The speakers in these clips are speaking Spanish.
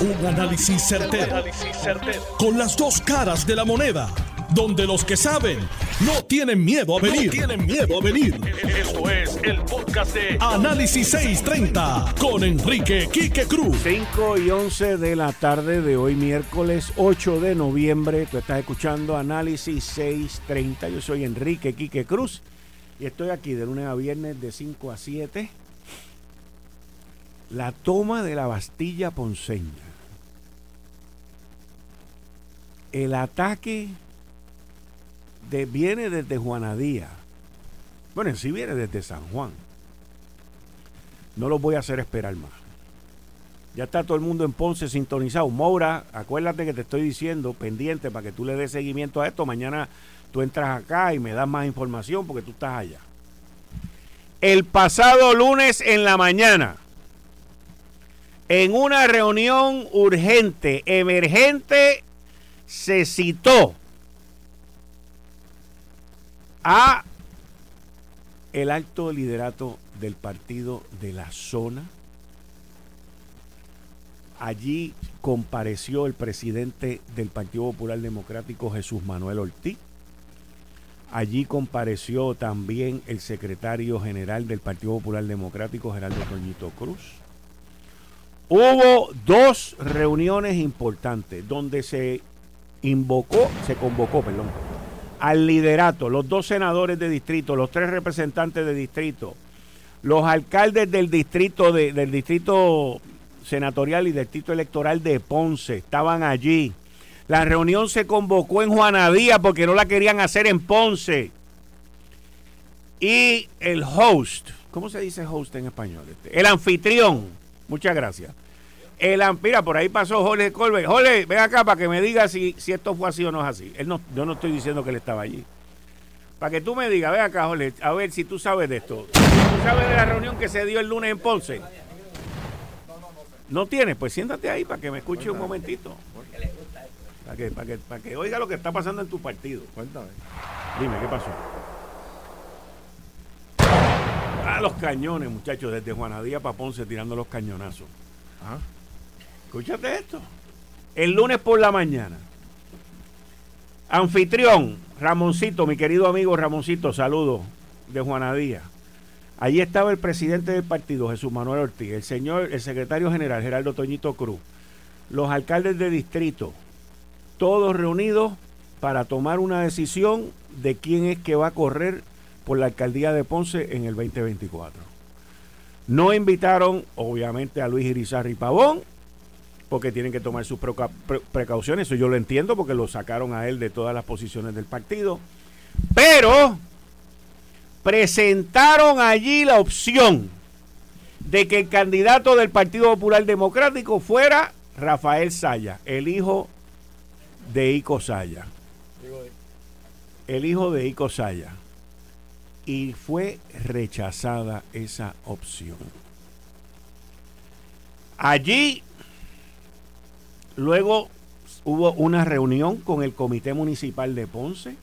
Un análisis certero, Con las dos caras de la moneda. Donde los que saben no tienen miedo a venir. tienen miedo a venir. Esto es el podcast de Análisis 630 con Enrique Quique Cruz. 5 y 11 de la tarde de hoy, miércoles 8 de noviembre. Tú estás escuchando Análisis 630. Yo soy Enrique Quique Cruz y estoy aquí de lunes a viernes de 5 a 7. La toma de la Bastilla Ponceña. El ataque de, viene desde Juanadía. Bueno, en sí viene desde San Juan. No lo voy a hacer esperar más. Ya está todo el mundo en Ponce sintonizado. Moura, acuérdate que te estoy diciendo, pendiente para que tú le des seguimiento a esto. Mañana tú entras acá y me das más información porque tú estás allá. El pasado lunes en la mañana, en una reunión urgente, emergente, se citó a el alto liderato del partido de la zona. Allí compareció el presidente del Partido Popular Democrático, Jesús Manuel Ortiz. Allí compareció también el secretario general del Partido Popular Democrático, Gerardo Toñito Cruz. Hubo dos reuniones importantes donde se invocó, se convocó, perdón, al liderato, los dos senadores de distrito, los tres representantes de distrito, los alcaldes del distrito del distrito senatorial y del distrito electoral de Ponce estaban allí. La reunión se convocó en Juanadía porque no la querían hacer en Ponce. Y el host, ¿cómo se dice host en español? El anfitrión, muchas gracias el, mira, por ahí pasó Jorge Colbert. Jorge, ven acá para que me diga si, si esto fue así o no es así. Él no, yo no estoy diciendo que él estaba allí. Para que tú me digas, ven acá, Jorge, a ver si tú sabes de esto. ¿Tú sabes de la reunión que se dio el lunes en Ponce? ¿No tienes? Pues siéntate ahí para que me escuche un momentito. Para que, para, que, para que oiga lo que está pasando en tu partido. Cuéntame. Dime, ¿qué pasó? A los cañones, muchachos, desde Juanadía para Ponce tirando los cañonazos. ¿Ah? Escúchate esto. El lunes por la mañana. Anfitrión, Ramoncito, mi querido amigo Ramoncito, saludo de Juanadía. Allí estaba el presidente del partido, Jesús Manuel Ortiz, el señor, el secretario general, Gerardo Toñito Cruz, los alcaldes de distrito, todos reunidos para tomar una decisión de quién es que va a correr por la alcaldía de Ponce en el 2024. No invitaron, obviamente, a Luis Irizarri Pavón, porque tienen que tomar sus precauciones. Eso yo lo entiendo porque lo sacaron a él de todas las posiciones del partido. Pero presentaron allí la opción de que el candidato del Partido Popular Democrático fuera Rafael Saya, el hijo de Ico Saya. El hijo de Ico Saya. Y fue rechazada esa opción. Allí Luego hubo una reunión con el Comité Municipal de Ponce.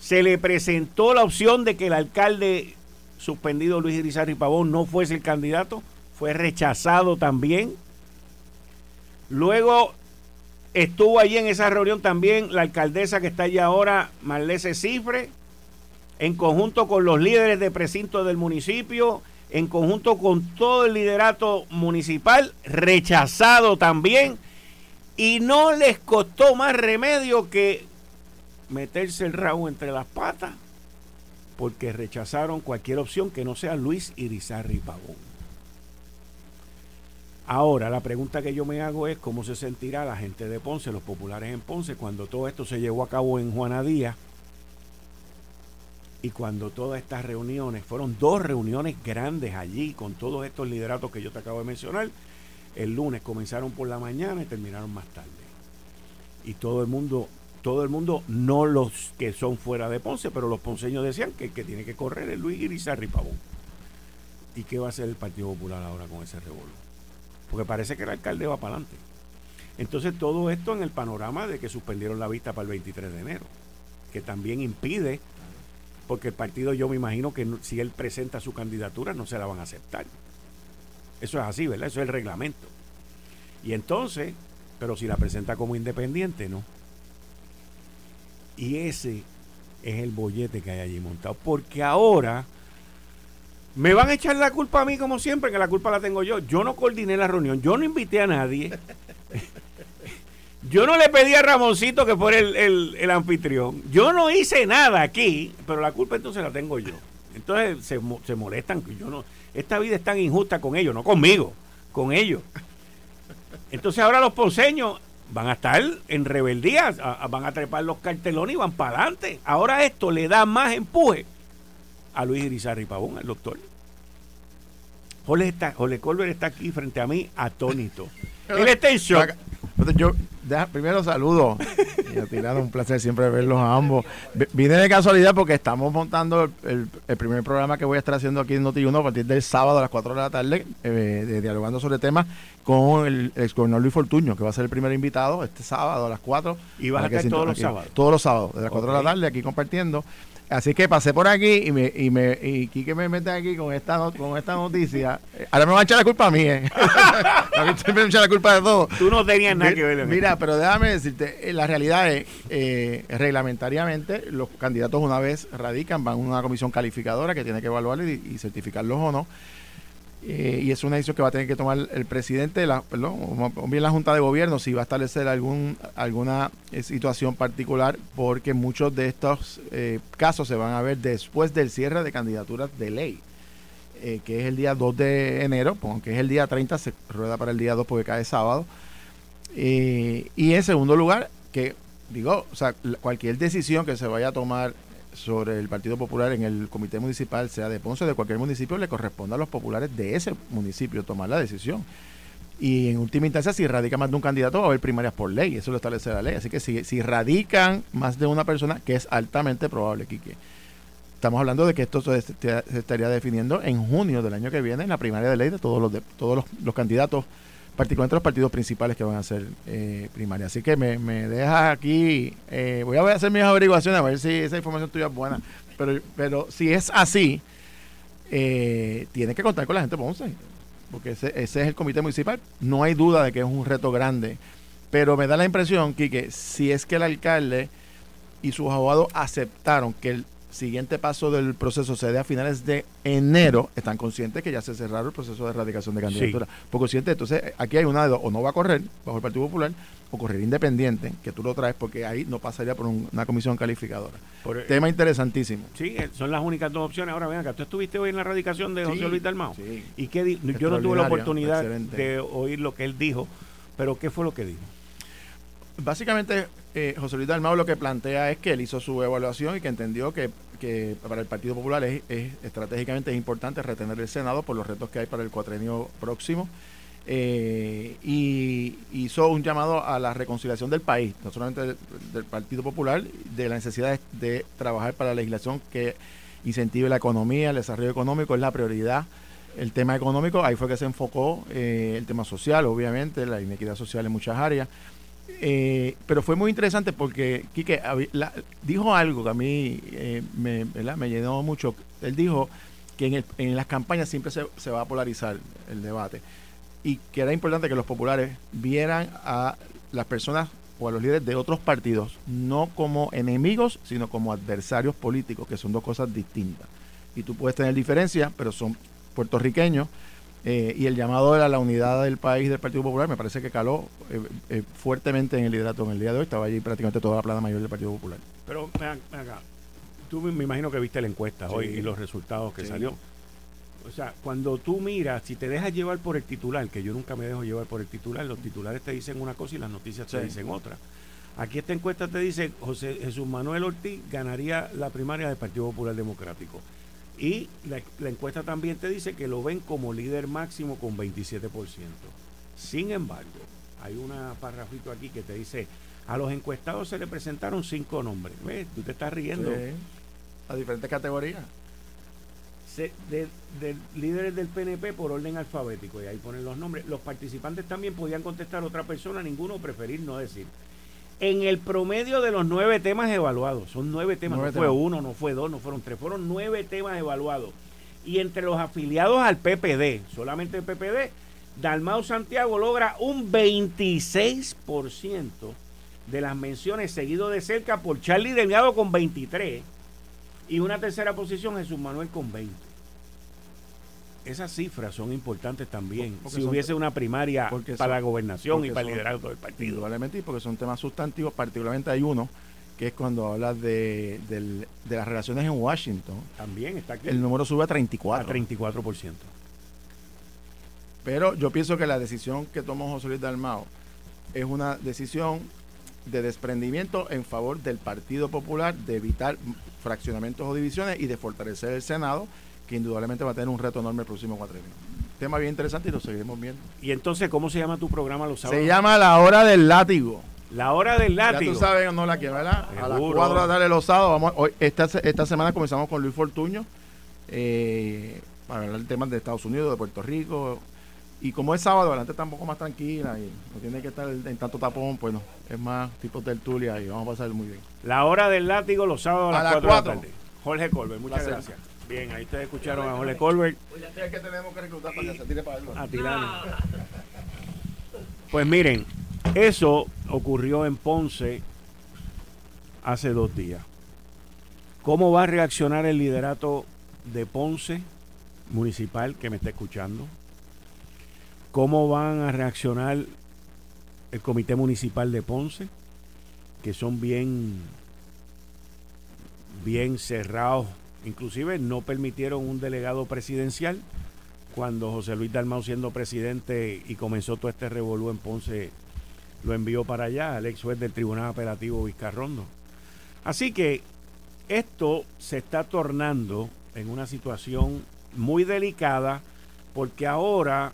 Se le presentó la opción de que el alcalde suspendido Luis Irizarry Pavón no fuese el candidato. Fue rechazado también. Luego estuvo allí en esa reunión también la alcaldesa que está allí ahora, Marlese Cifre, en conjunto con los líderes de precinto del municipio, en conjunto con todo el liderato municipal, rechazado también y no les costó más remedio que meterse el rabo entre las patas porque rechazaron cualquier opción que no sea Luis Irizarri Pavón. Ahora, la pregunta que yo me hago es cómo se sentirá la gente de Ponce, los populares en Ponce, cuando todo esto se llevó a cabo en Juanadía y cuando todas estas reuniones, fueron dos reuniones grandes allí con todos estos lideratos que yo te acabo de mencionar, el lunes comenzaron por la mañana y terminaron más tarde. Y todo el mundo, todo el mundo, no los que son fuera de Ponce, pero los ponceños decían que el que tiene que correr es Luis Irizarri Pavón. ¿Y qué va a hacer el Partido Popular ahora con ese revuelo? Porque parece que el alcalde va para adelante. Entonces todo esto en el panorama de que suspendieron la vista para el 23 de enero, que también impide, porque el partido yo me imagino que si él presenta su candidatura no se la van a aceptar. Eso es así, ¿verdad? Eso es el reglamento. Y entonces, pero si la presenta como independiente, no. Y ese es el bollete que hay allí montado. Porque ahora me van a echar la culpa a mí como siempre, que la culpa la tengo yo. Yo no coordiné la reunión, yo no invité a nadie. Yo no le pedí a Ramoncito que fuera el, anfitrión. Yo no hice nada aquí, pero la culpa entonces la tengo yo. Entonces se, se molestan. Yo no, esta vida es tan injusta con ellos, no conmigo, con ellos. Entonces ahora los ponceños van a estar en rebeldía, van a trepar los cartelones y van para adelante. Ahora esto le da más empuje a Luis Irizarry Pavón, al doctor. Jorge, está, Colbert está aquí frente a mí atónito. Él está en shock. Yo, primero saludo. Y a un placer siempre verlos a ambos. Vine de casualidad porque estamos montando el, primer programa que voy a estar haciendo aquí en Noti1 a partir del sábado a las 4 de la tarde, eh, dialogando sobre temas con el ex gobernador Luis Fortuño, que va a ser el primer invitado este sábado a las 4. ¿Y vas a estar todos los sábados? Todos los sábados, de las 4 de la tarde, aquí compartiendo. Así que pasé por aquí y me y me y Quique me mete aquí con esta con esta noticia. Ahora me va a echar la culpa a mí, ¿eh? a mí me echar la culpa de todo. Tú no tenías nada que ver. Mira, pero déjame decirte, eh, la realidad es, eh, reglamentariamente, los candidatos una vez radican, van a una comisión calificadora que tiene que evaluarlo y, y certificarlos o no. Eh, y es una decisión que va a tener que tomar el presidente, perdón, o bien la Junta de Gobierno, si va a establecer algún, alguna eh, situación particular, porque muchos de estos eh, casos se van a ver después del cierre de candidaturas de ley, que es el día 2 de enero, aunque es el día 30, se rueda para el día 2 porque cae sábado. y en segundo lugar, que digo, o sea, cualquier decisión que se vaya a tomar sobre el Partido Popular en el comité municipal, sea de Ponce o de cualquier municipio, le corresponde a los populares de ese municipio tomar la decisión. Y en última instancia, si radica más de un candidato, va a haber primarias por ley, eso lo establece la ley. Así que si, si radican más de una persona, que es altamente probable, Quique, estamos hablando de que esto se, estaría definiendo en junio del año que viene en la primaria de ley de todos los, de, todos los candidatos particularmente los partidos principales que van a ser eh, primarias. Así que me, me deja aquí, eh, voy a hacer mis averiguaciones a ver si esa información tuya es buena, pero, pero si es así, eh, tiene que contar con la gente de Ponce, porque ese, es el comité municipal. No hay duda de que es un reto grande, pero me da la impresión, que si es que el alcalde y sus abogados aceptaron que el siguiente paso del proceso se dé a finales de enero, están conscientes que ya se cerraron el proceso de erradicación de candidatura. Por consciente, entonces aquí hay una de dos, o no va a correr bajo el Partido Popular, o correr independiente, que tú lo traes porque ahí no pasaría por una comisión calificadora. Tema interesantísimo. Sí, eh, son las únicas dos opciones. Ahora vean acá, tú estuviste hoy en la erradicación de José Luis Dalmao. ¿Y qué Yo no tuve la oportunidad de oír lo que él dijo, pero ¿qué fue lo que dijo? Básicamente, eh, José Luis Dalmao lo que plantea es que él hizo su evaluación y que entendió que, para el Partido Popular es, estratégicamente es importante retener el Senado por los retos que hay para el cuatrenio próximo. Eh, y hizo un llamado a la reconciliación del país, no solamente del, Partido Popular, de la necesidad de, trabajar para la legislación que incentive la economía, el desarrollo económico, es la prioridad el tema económico, ahí fue que se enfocó eh, el tema social, obviamente, la inequidad social en muchas áreas, eh, pero fue muy interesante porque Quique dijo algo que a mí eh, me, llenó mucho. Él dijo que en, las campañas siempre se, se, va a polarizar el debate y que era importante que los populares vieran a las personas o a los líderes de otros partidos no como enemigos, sino como adversarios políticos, que son dos cosas distintas. Y tú puedes tener diferencias, pero son puertorriqueños eh, y el llamado a la unidad del país del Partido Popular me parece que caló eh, eh, fuertemente en el liderato en el día de hoy. Estaba allí prácticamente toda la plana mayor del Partido Popular. Pero acá, tú me imagino que viste la encuesta hoy y los resultados que salió. O sea, cuando tú miras, si te dejas llevar por el titular, que yo nunca me dejo llevar por el titular, los titulares te dicen una cosa y las noticias te dicen otra. Aquí esta encuesta te dice José Jesús Manuel Ortiz ganaría la primaria del Partido Popular Democrático. Y la, encuesta también te dice que lo ven como líder máximo con 27%. Sin embargo, hay una parrafito aquí que te dice, a los encuestados se le presentaron cinco nombres. ¿Ves? Tú te estás riendo. A diferentes categorías. de, líderes del PNP por orden alfabético, y ahí ponen los nombres. Los participantes también podían contestar otra persona, ninguno preferir no decir en el promedio de los nueve temas evaluados. Son nueve temas, no fue uno, no fue dos, no fueron tres, fueron nueve temas evaluados. Y entre los afiliados al PPD, solamente el PPD, Dalmau Santiago logra un 26% de las menciones, seguido de cerca por Charlie Delgado con 23 y una tercera posición Jesús Manuel con 20. Esas cifras son importantes también. si hubiese una primaria para la gobernación y para el liderazgo del partido. Indudablemente, porque son temas sustantivos, particularmente hay uno que es cuando hablas de, las relaciones en Washington. También está aquí. El número sube a 34. A 34%. Pero yo pienso que la decisión que tomó José Luis Dalmao es una decisión de desprendimiento en favor del Partido Popular, de evitar fraccionamientos o divisiones y de fortalecer el Senado, que indudablemente va a tener un reto enorme el próximo cuatrienio. Tema bien interesante y lo seguiremos viendo. ¿Y entonces cómo se llama tu programa los sábados? Se llama La Hora del Látigo. La Hora del Látigo. Ya tú sabes, no la quiero, ¿verdad? A las 4 de la tarde los sábados. Vamos, hoy, esta, esta semana comenzamos con Luis Fortuño eh, para hablar de temas de Estados Unidos, de Puerto Rico, y como es sábado, adelante está un poco más tranquila y no tiene que estar en tanto tapón, pues no, es más tipo tertulia y vamos a pasar muy bien. La hora del látigo los sábados a, las 4 de la tarde. Jorge Colbert, muchas gracias. Bien, ahí ustedes escucharon a Jorge Colbert. Que tenemos que reclutar para que se tire para A Pues miren, eso ocurrió en Ponce hace dos días. ¿Cómo va a reaccionar el liderato de Ponce municipal que me está escuchando? ¿Cómo van a reaccionar el Comité Municipal de Ponce? Que son bien, bien cerrados. Inclusive no permitieron un delegado presidencial cuando José Luis Dalmau siendo presidente y comenzó todo este revolú en Ponce, lo envió para allá, al ex juez del Tribunal Apelativo Vizcarrondo. Así que esto se está tornando en una situación muy delicada porque ahora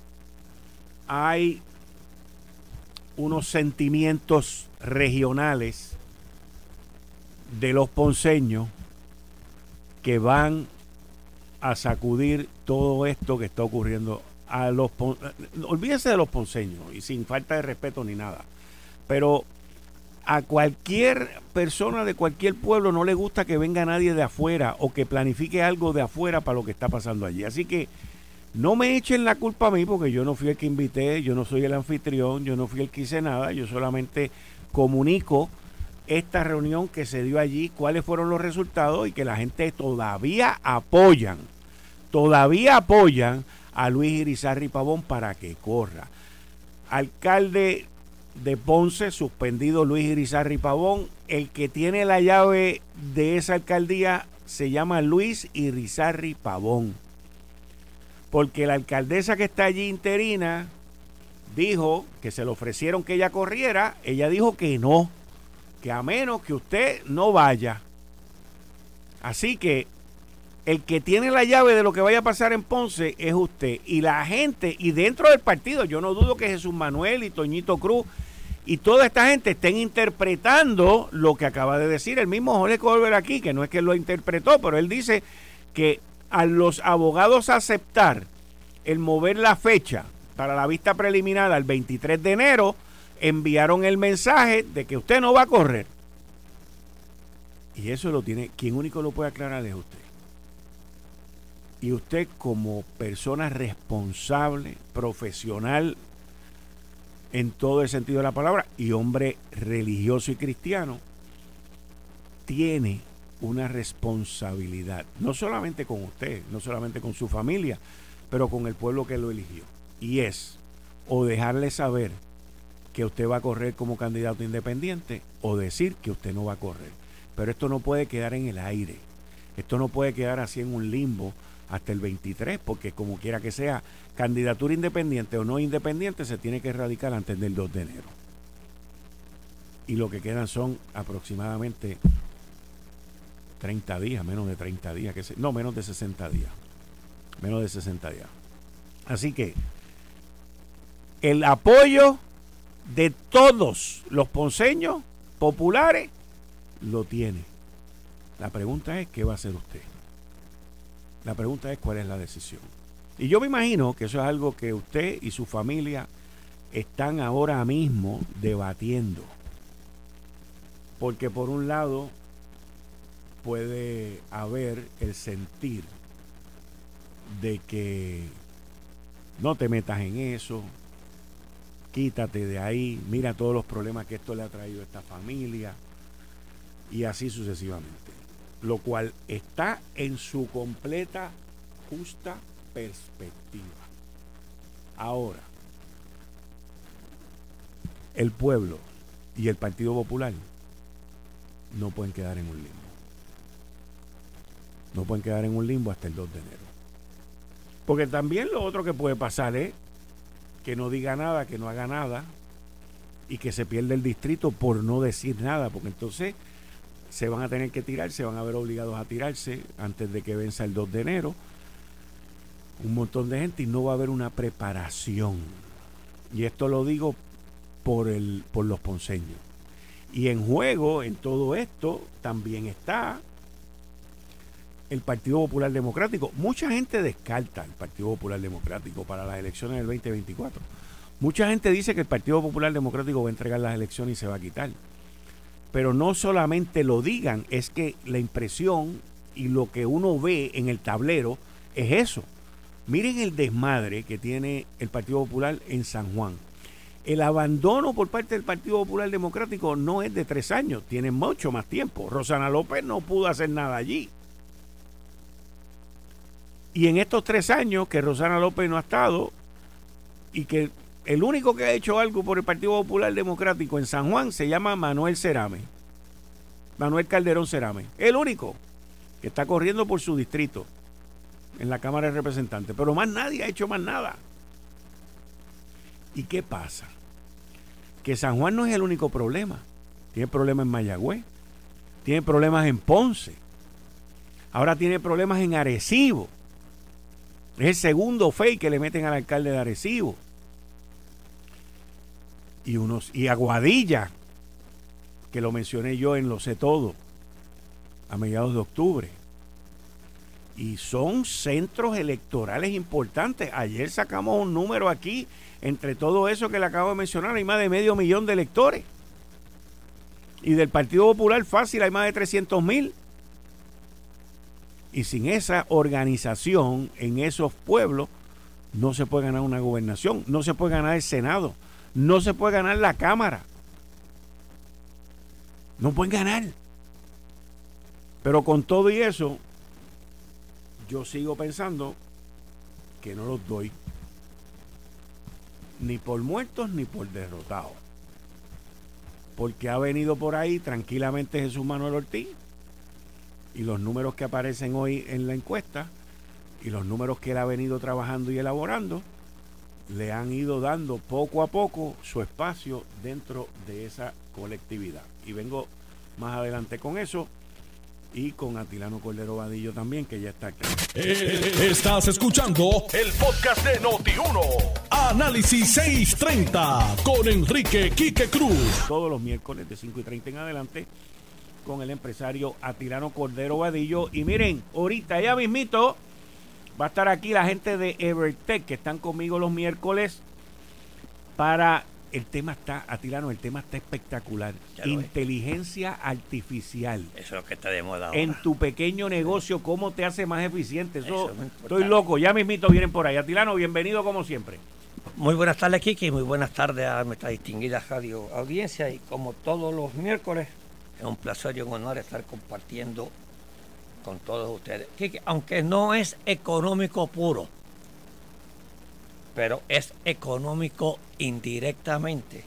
hay unos sentimientos regionales de los ponceños que van a sacudir todo esto que está ocurriendo a los olvídense de los ponceños y sin falta de respeto ni nada pero a cualquier persona de cualquier pueblo no le gusta que venga nadie de afuera o que planifique algo de afuera para lo que está pasando allí. Así que no me echen la culpa a mí porque yo no fui el que invité, yo no soy el anfitrión, yo no fui el que hice nada, yo solamente comunico esta reunión que se dio allí, cuáles fueron los resultados y que la gente todavía apoyan, todavía apoyan a Luis Irizarri Pavón para que corra. Alcalde de Ponce, suspendido Luis Irizarri Pavón, el que tiene la llave de esa alcaldía se llama Luis Irizarri Pavón porque la alcaldesa que está allí interina dijo que se le ofrecieron que ella corriera, ella dijo que no, que a menos que usted no vaya. Así que el que tiene la llave de lo que vaya a pasar en Ponce es usted. Y la gente, y dentro del partido, yo no dudo que Jesús Manuel y Toñito Cruz y toda esta gente estén interpretando lo que acaba de decir el mismo Jorge Colbert aquí, que no es que lo interpretó, pero él dice que a los abogados aceptar el mover la fecha para la vista preliminar al 23 de enero, enviaron el mensaje de que usted no va a correr. Y eso lo tiene, quien único lo puede aclarar es usted. Y usted como persona responsable, profesional, en todo el sentido de la palabra, y hombre religioso y cristiano, tiene una responsabilidad, no solamente con usted, no solamente con su familia, pero con el pueblo que lo eligió. Y es o dejarle saber que usted va a correr como candidato independiente o decir que usted no va a correr. Pero esto no puede quedar en el aire. Esto no puede quedar así en un limbo hasta el 23, porque como quiera que sea, candidatura independiente o no independiente se tiene que erradicar antes del 2 de enero. Y lo que quedan son aproximadamente 30 días, menos de 30 días, que no, menos de 60 días. Menos de 60 días. Así que el apoyo de todos los ponceños populares lo tiene. La pregunta es, ¿qué va a hacer usted? La pregunta es, ¿cuál es la decisión? Y yo me imagino que eso es algo que usted y su familia están ahora mismo debatiendo. Porque por un lado, puede haber el sentir de que no te metas en eso, quítate de ahí, mira todos los problemas que esto le ha traído a esta familia y así sucesivamente. Lo cual está en su completa justa perspectiva. Ahora, el pueblo y el Partido Popular no pueden quedar en un limbo. No pueden quedar en un limbo hasta el 2 de enero. Porque también lo otro que puede pasar es que no diga nada, que no haga nada y que se pierda el distrito por no decir nada, porque entonces se van a tener que tirar, se van a ver obligados a tirarse antes de que venza el 2 de enero. Un montón de gente y no va a haber una preparación. Y esto lo digo por, el, por los ponceños. Y en juego, en todo esto, también está el Partido Popular Democrático. Mucha gente descarta el Partido Popular Democrático para las elecciones del 2024. Mucha gente dice que el Partido Popular Democrático va a entregar las elecciones y se va a quitar. Pero no solamente lo digan, es que la impresión y lo que uno ve en el tablero es eso. Miren el desmadre que tiene el Partido Popular en San Juan. El abandono por parte del Partido Popular Democrático no es de tres años, tiene mucho más tiempo. Rosana López no pudo hacer nada allí. Y en estos tres años que Rosana López no ha estado y que el único que ha hecho algo por el Partido Popular Democrático en San Juan se llama Manuel Cerame. Manuel Calderón Cerame. El único que está corriendo por su distrito en la Cámara de Representantes. Pero más nadie ha hecho más nada. ¿Y qué pasa? Que San Juan no es el único problema. Tiene problemas en Mayagüez, tiene problemas en Ponce, ahora tiene problemas en Arecibo. Es el segundo fake que le meten al alcalde de Arecibo. Y, unos, y Aguadilla, que lo mencioné yo en Lo sé todo, a mediados de octubre. Y son centros electorales importantes. Ayer sacamos un número aquí entre todo eso que le acabo de mencionar, hay más de medio millón de electores. Y del Partido Popular fácil hay más de 300 mil. Y sin esa organización en esos pueblos, no se puede ganar una gobernación, no se puede ganar el Senado, no se puede ganar la Cámara. No pueden ganar. Pero con todo y eso, yo sigo pensando que no los doy ni por muertos ni por derrotados. Porque ha venido por ahí tranquilamente Jesús Manuel Ortiz y los números que aparecen hoy en la encuesta y los números que él ha venido trabajando y elaborando le han ido dando poco a poco su espacio dentro de esa colectividad. Y vengo más adelante con eso y con Atilano Cordero Vadillo también, que ya está aquí. Eh, estás escuchando el podcast de Noti1. Análisis 630 con Enrique Quique Cruz. Todos los miércoles de 5 y 30 en adelante con el empresario Atilano Cordero Vadillo. Y miren, ahorita ya mismito va a estar aquí la gente de Evertech que están conmigo los miércoles para el tema está, Atilano, el tema está espectacular. Inteligencia artificial. Eso es lo que está de moda En tu pequeño negocio, ¿cómo te hace más eficiente? Eso, estoy loco, ya mismito vienen por ahí. Atilano, bienvenido como siempre. Muy buenas tardes, Kiki, muy buenas tardes a nuestra distinguida radio audiencia. Y como todos los miércoles, es un placer y un honor estar compartiendo con todos ustedes. Kiki, aunque no es económico puro, pero es económico indirectamente.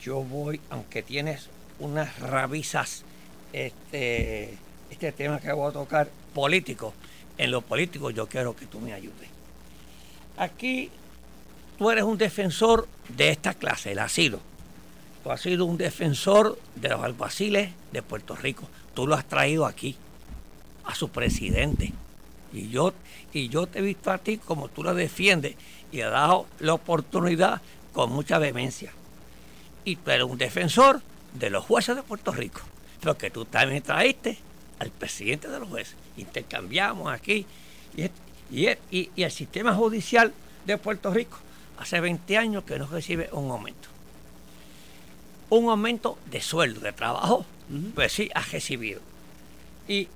Yo voy, aunque tienes unas rabizas, este, este tema que voy a tocar, político, en lo político yo quiero que tú me ayudes. Aquí tú eres un defensor de esta clase, el asilo. Tú has sido un defensor de los alguaciles de Puerto Rico. Tú lo has traído aquí, a su presidente. Y yo, y yo te he visto a ti como tú lo defiendes y ha dado la oportunidad con mucha vehemencia. Y tú eres un defensor de los jueces de Puerto Rico, porque tú también traíste al presidente de los jueces. Intercambiamos aquí y, el sistema judicial de Puerto Rico hace 20 años que no recibe un aumento. Un aumento de sueldo, de trabajo, pues sí, ha recibido. Y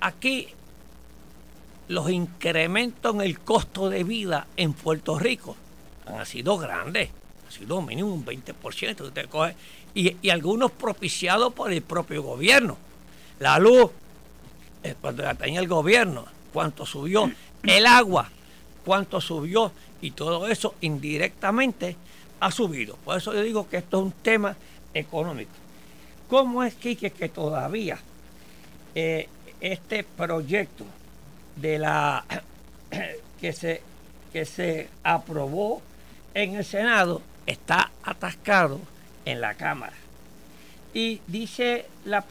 aquí los incrementos en el costo de vida en Puerto Rico han sido grandes, ha sido mínimo un 20%. Usted coge, y, y algunos propiciados por el propio gobierno. La luz, eh, cuando la tenía el gobierno, cuánto subió, el agua, cuánto subió, y todo eso indirectamente ha subido. Por eso yo digo que esto es un tema económico. ¿Cómo es, Quique, que todavía eh, este proyecto de la que se, que se aprobó en el Senado está atascado en la Cámara? Y dice la,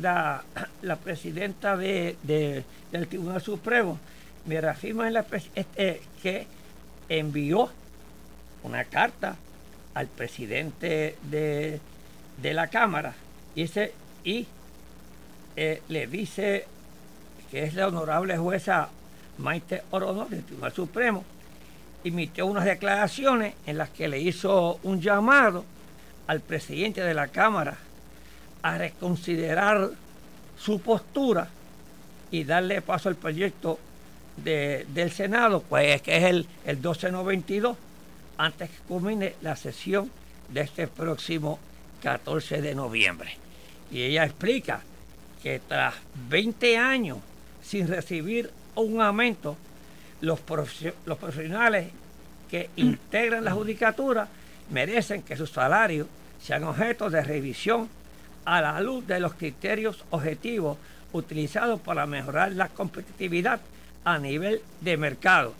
la, presidenta de, del Tribunal Supremo, me reafirma en la, este, que envió una carta al presidente de, la Cámara. Y, eh, le dice que es la honorable jueza Maite Orono del Tribunal Supremo, emitió unas declaraciones en las que le hizo un llamado al presidente de la Cámara a reconsiderar su postura y darle paso al proyecto del Senado, pues que es el, el 1292, antes que culmine la sesión de este próximo 14 de noviembre. Y ella explica que tras 20 años sin recibir un aumento, los, los profesionales que integran la judicatura merecen que sus salarios sean objeto de revisión a la luz de los criterios objetivos utilizados para mejorar la competitividad a nivel de mercado.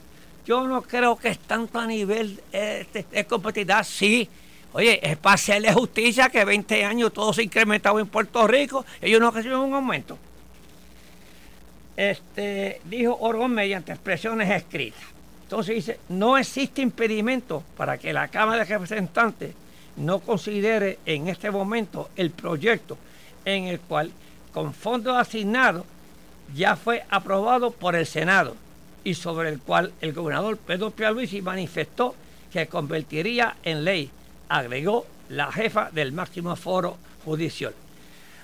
Yo no creo que es tanto a nivel este, de, competitividad, sí. Oye, es para hacerle justicia que 20 años todo se ha incrementado en Puerto Rico, ellos no reciben un aumento. Este, dijo Orgón mediante expresiones escritas. Entonces dice, no existe impedimento para que la Cámara de Representantes no considere en este momento el proyecto en el cual con fondos asignados ya fue aprobado por el Senado y sobre el cual el gobernador Pedro Pierluisi manifestó que convertiría en ley, agregó la jefa del máximo foro judicial.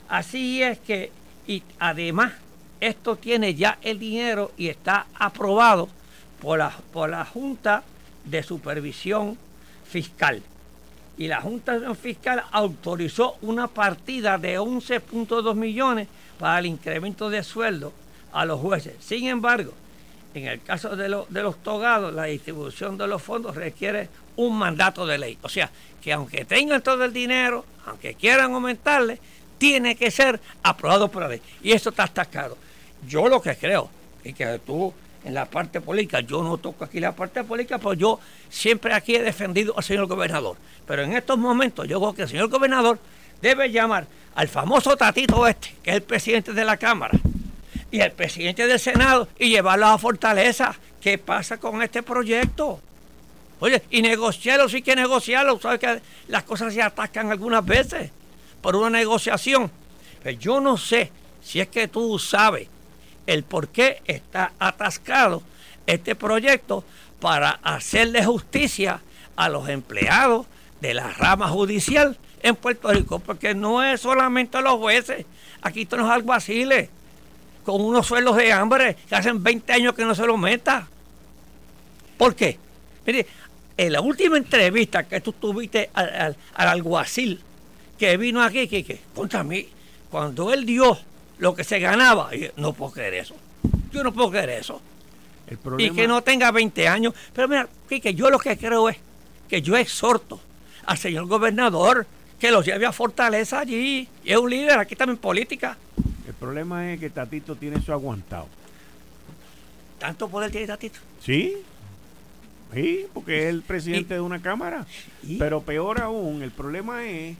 Así es que, y además, esto tiene ya el dinero y está aprobado por la, por la Junta de Supervisión Fiscal. Y la Junta Fiscal autorizó una partida de 11.2 millones para el incremento de sueldo a los jueces. Sin embargo, en el caso de, los togados, la distribución de los fondos requiere un mandato de ley. O sea, que aunque tengan todo el dinero, aunque quieran aumentarle, tiene que ser aprobado por la ley. Y eso está destacado. Yo lo que creo, y que tú en la parte política, yo no toco aquí la parte política, pues yo siempre aquí he defendido al señor gobernador. Pero en estos momentos yo creo que el señor gobernador debe llamar al famoso Tatito este, que es el presidente de la Cámara, y el presidente del Senado, y llevarlo a Fortaleza. ¿Qué pasa con este proyecto? Oye, y negociarlo, sí que negociarlo. Sabes que las cosas se atacan algunas veces por una negociación. Pero yo no sé si es que tú sabes el por qué está atascado este proyecto para hacerle justicia a los empleados de la rama judicial en Puerto Rico, porque no es solamente los jueces, aquí están los alguaciles con unos sueldos de hambre que hacen 20 años que no se lo meta. ¿Por qué? Mire, en la última entrevista que tú tuviste al, alguacil que vino aquí, que, contra mí, cuando él dio lo que se ganaba, no puedo creer eso. Yo no puedo creer eso. Y que no tenga 20 años. Pero mira, que yo lo que creo es que yo exhorto al señor gobernador que los lleve a Fortaleza allí. Y es un líder, aquí también política. El problema es que Tatito tiene eso aguantado. ¿Tanto poder tiene Tatito? Sí. Sí, porque es el presidente de una cámara. Pero peor aún, el problema es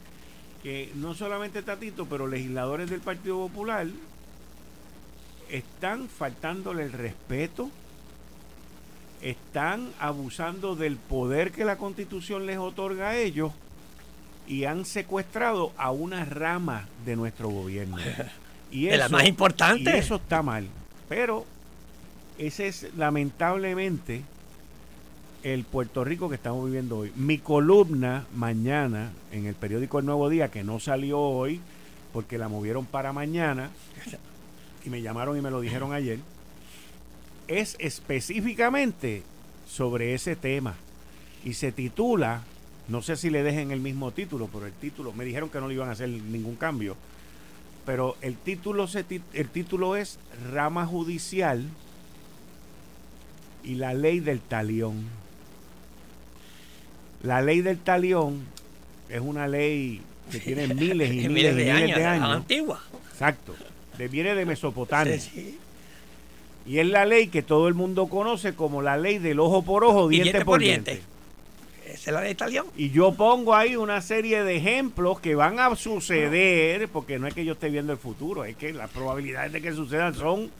que no solamente Tatito, pero legisladores del Partido Popular están faltándole el respeto, están abusando del poder que la constitución les otorga a ellos y han secuestrado a una rama de nuestro gobierno. Y eso, la más importante. Y eso está mal. Pero ese es lamentablemente el Puerto Rico que estamos viviendo hoy. Mi columna mañana en el periódico El Nuevo Día, que no salió hoy porque la movieron para mañana, y me llamaron y me lo dijeron ayer, es específicamente sobre ese tema y se titula, no sé si le dejen el mismo título, pero el título, me dijeron que no le iban a hacer ningún cambio, pero el título, se, el título es Rama Judicial y la ley del talión. La ley del talión es una ley que tiene miles y miles, de, años, de años. antigua. Exacto. De, viene de Mesopotamia. Y es la ley que todo el mundo conoce como la ley del ojo por ojo, diente, por, diente. Esa es la. Y yo pongo ahí una serie de ejemplos que van a suceder, porque no es que yo esté viendo el futuro, es que las probabilidades de que sucedan son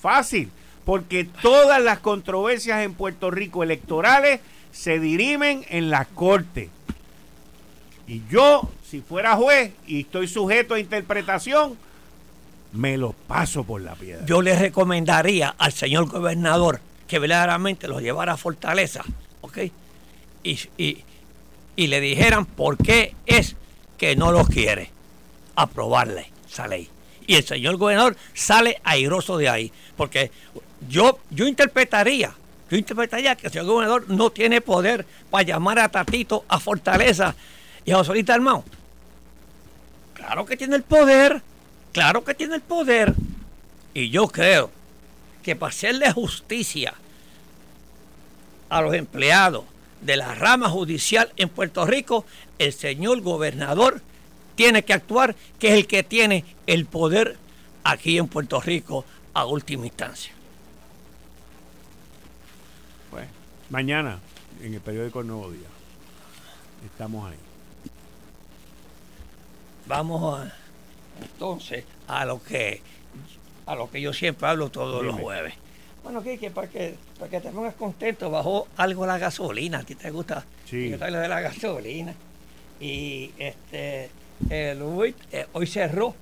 fácil. Porque todas las controversias en Puerto Rico electorales se dirimen en la corte. Y yo, si fuera juez y estoy sujeto a interpretación, me lo paso por la piedra. Yo le recomendaría al señor gobernador que verdaderamente lo llevara a Fortaleza, ¿ok? Y, y le dijeran por qué es que no lo quiere aprobarle esa ley. Y el señor gobernador sale airoso de ahí, porque yo, yo interpretaría, yo interpretaría que el señor gobernador no tiene poder para llamar a Tatito a Fortaleza y a Josolita Armado. Claro que tiene el poder, claro que tiene el poder. Y yo creo que para hacerle justicia a los empleados de la rama judicial en Puerto Rico, el señor gobernador tiene que actuar, que es el que tiene el poder aquí en Puerto Rico a última instancia. Mañana, en el periódico Nuevo Día. Estamos ahí. Vamos a, entonces a lo que a lo que yo siempre hablo todos los jueves. Bueno, Kike, para que, para que te pongas contento, bajó algo la gasolina. ¿A ti te gusta sí. lo de la gasolina? Y este el hoy, eh, hoy cerró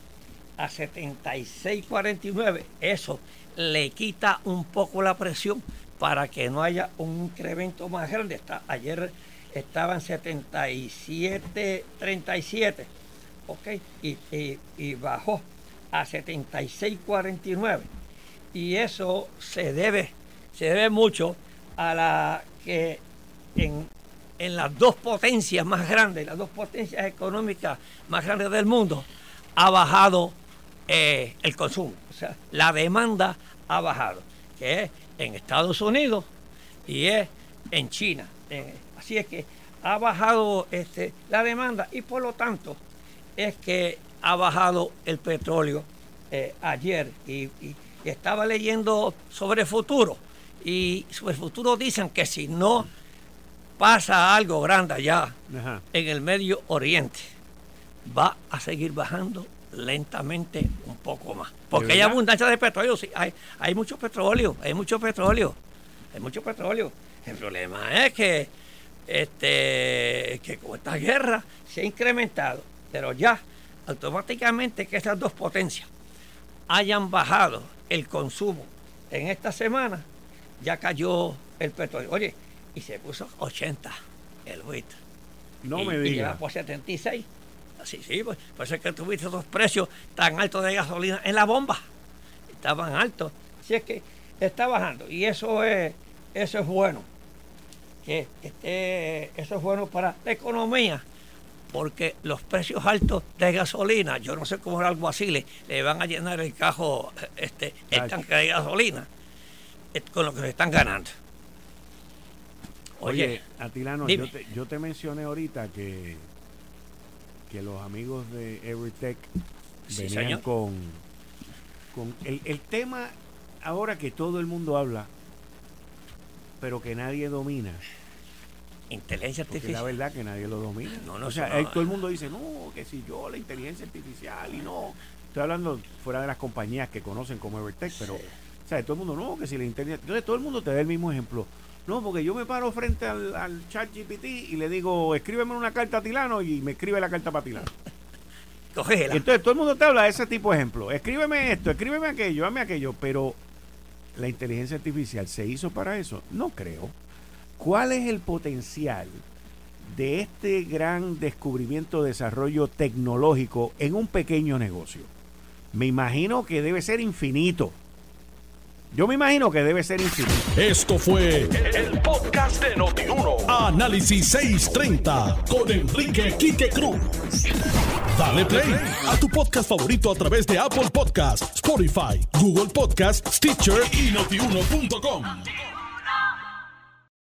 a 76.49. Eso le quita un poco la presión para que no haya un incremento más grande. Está, ayer estaban 77.37, ¿ok? Y, y, bajó a 76.49. Y eso se debe, se debe mucho a la que en, en las dos potencias más grandes, las dos potencias económicas más grandes del mundo, ha bajado eh, el consumo. O sea, la demanda ha bajado, que es en Estados Unidos y es en China. Así es que ha bajado este, la demanda y por lo tanto es que ha bajado el petróleo eh, ayer y, estaba leyendo sobre el futuro y sobre el futuro dicen que si no pasa algo grande allá en el Medio Oriente va a seguir bajando lentamente un poco más. Porque hay abundancia de petróleo, sí, hay, hay mucho petróleo, hay mucho petróleo, hay mucho petróleo. El problema es que, este, que con esta guerra se ha incrementado, pero ya automáticamente que esas dos potencias hayan bajado el consumo en esta semana, ya cayó el petróleo. Oye, y se puso 80 el WIT. No me digas. Y por 76. Sí, sí, pues, por eso es que tuviste esos precios tan altos de gasolina en la bomba. Estaban altos. Así es que está bajando. Y eso es, eso es bueno. Que eso es bueno para la economía. Porque los precios altos de gasolina, yo no sé cómo algo así, le, van a llenar el cajo, este, el tanque de gasolina, eh, con lo que se están ganando. Oye, Atilano, yo te, yo te mencioné ahorita que que los amigos de Everytech venían con, con el, el tema ahora que todo el mundo habla, pero que nadie domina. Inteligencia artificial. la verdad que nadie lo domina. No, no, o sea, todo el mundo dice, no, que si yo, la inteligencia artificial y no. Estoy hablando fuera de las compañías que conocen como Evertech, pero, o sea, todo el mundo, no, que si la inteligencia. Entonces, todo el mundo te da el mismo ejemplo. No, porque yo me paro frente al, chat GPT y le digo, escríbeme una carta a Tilano y me escribe la carta para Tilano. Cogela. Entonces todo el mundo te habla de ese tipo de ejemplo. Escríbeme esto, escríbeme aquello, dame aquello, pero la inteligencia artificial se hizo para eso. No creo. ¿Cuál es el potencial de este gran descubrimiento, desarrollo tecnológico en un pequeño negocio? Me imagino que debe ser infinito. Yo me imagino que debe ser infinito. Esto fue el, podcast de Notiuno. Análisis 630 con Enrique Quique Cruz. Dale play a tu podcast favorito a través de Apple Podcasts, Spotify, Google Podcasts, Stitcher y notiuno.com.